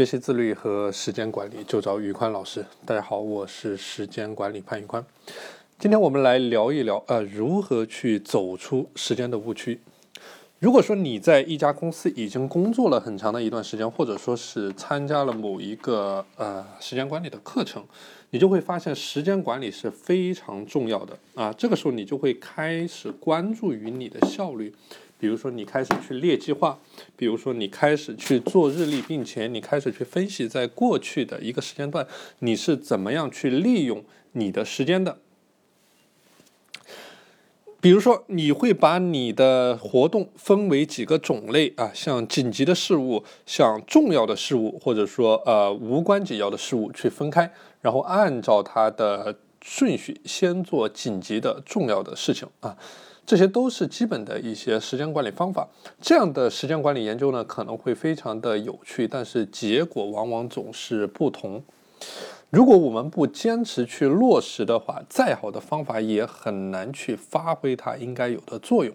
学习自律和时间管理就找宇宽老师。大家好，我是时间管理潘宇宽。今天我们来聊一聊，呃，如何去走出时间的误区。如果说你在一家公司已经工作了很长的一段时间，或者说是参加了某一个呃时间管理的课程，你就会发现时间管理是非常重要的啊。这个时候你就会开始关注于你的效率。比如说，你开始去列计划；比如说，你开始去做日历，并且你开始去分析，在过去的一个时间段，你是怎么样去利用你的时间的。比如说，你会把你的活动分为几个种类啊，像紧急的事物、像重要的事物，或者说呃无关紧要的事物去分开，然后按照它的顺序，先做紧急的、重要的事情啊。这些都是基本的一些时间管理方法。这样的时间管理研究呢，可能会非常的有趣，但是结果往往总是不同。如果我们不坚持去落实的话，再好的方法也很难去发挥它应该有的作用。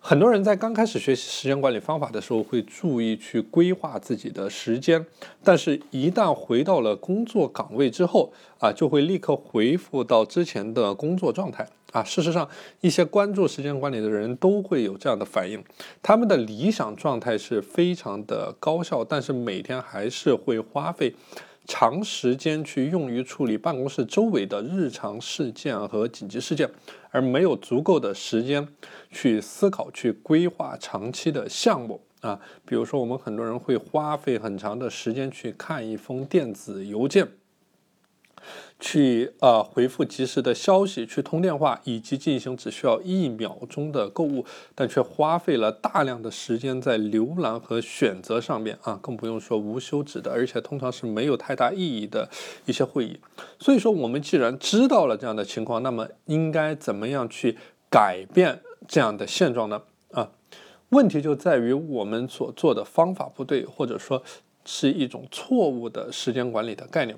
很多人在刚开始学习时间管理方法的时候，会注意去规划自己的时间，但是，一旦回到了工作岗位之后，啊，就会立刻恢复到之前的工作状态。啊，事实上，一些关注时间管理的人都会有这样的反应，他们的理想状态是非常的高效，但是每天还是会花费。长时间去用于处理办公室周围的日常事件和紧急事件，而没有足够的时间去思考、去规划长期的项目啊。比如说，我们很多人会花费很长的时间去看一封电子邮件。去呃回复及时的消息，去通电话，以及进行只需要一秒钟的购物，但却花费了大量的时间在浏览和选择上面啊，更不用说无休止的，而且通常是没有太大意义的一些会议。所以说，我们既然知道了这样的情况，那么应该怎么样去改变这样的现状呢？啊，问题就在于我们所做的方法不对，或者说。是一种错误的时间管理的概念。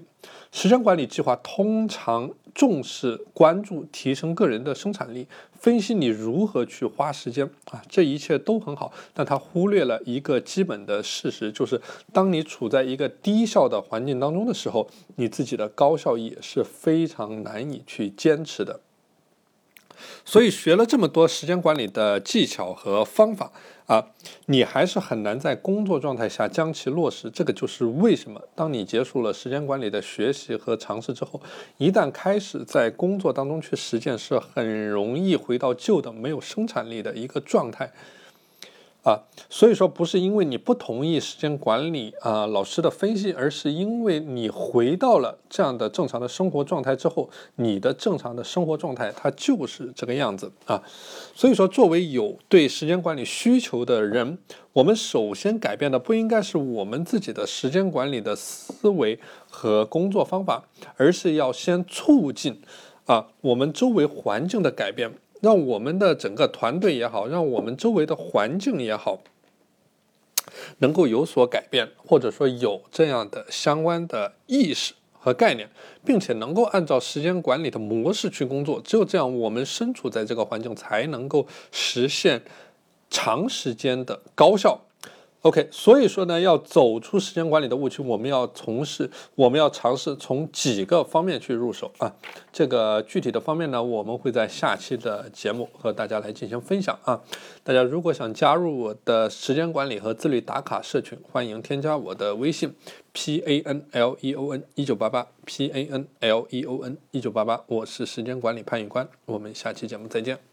时间管理计划通常重视关注提升个人的生产力，分析你如何去花时间啊，这一切都很好，但他忽略了一个基本的事实，就是当你处在一个低效的环境当中的时候，你自己的高效也是非常难以去坚持的。所以学了这么多时间管理的技巧和方法啊，你还是很难在工作状态下将其落实。这个就是为什么，当你结束了时间管理的学习和尝试之后，一旦开始在工作当中去实践，是很容易回到旧的没有生产力的一个状态。啊，所以说不是因为你不同意时间管理啊老师的分析，而是因为你回到了这样的正常的生活状态之后，你的正常的生活状态它就是这个样子啊。所以说，作为有对时间管理需求的人，我们首先改变的不应该是我们自己的时间管理的思维和工作方法，而是要先促进啊我们周围环境的改变。让我们的整个团队也好，让我们周围的环境也好，能够有所改变，或者说有这样的相关的意识和概念，并且能够按照时间管理的模式去工作。只有这样，我们身处在这个环境，才能够实现长时间的高效。OK，所以说呢，要走出时间管理的误区，我们要从事，我们要尝试从几个方面去入手啊。这个具体的方面呢，我们会在下期的节目和大家来进行分享啊。大家如果想加入我的时间管理和自律打卡社群，欢迎添加我的微信 p a n l e o n 一九八八 p a n l e o n 一九八八，我是时间管理潘宇官，我们下期节目再见。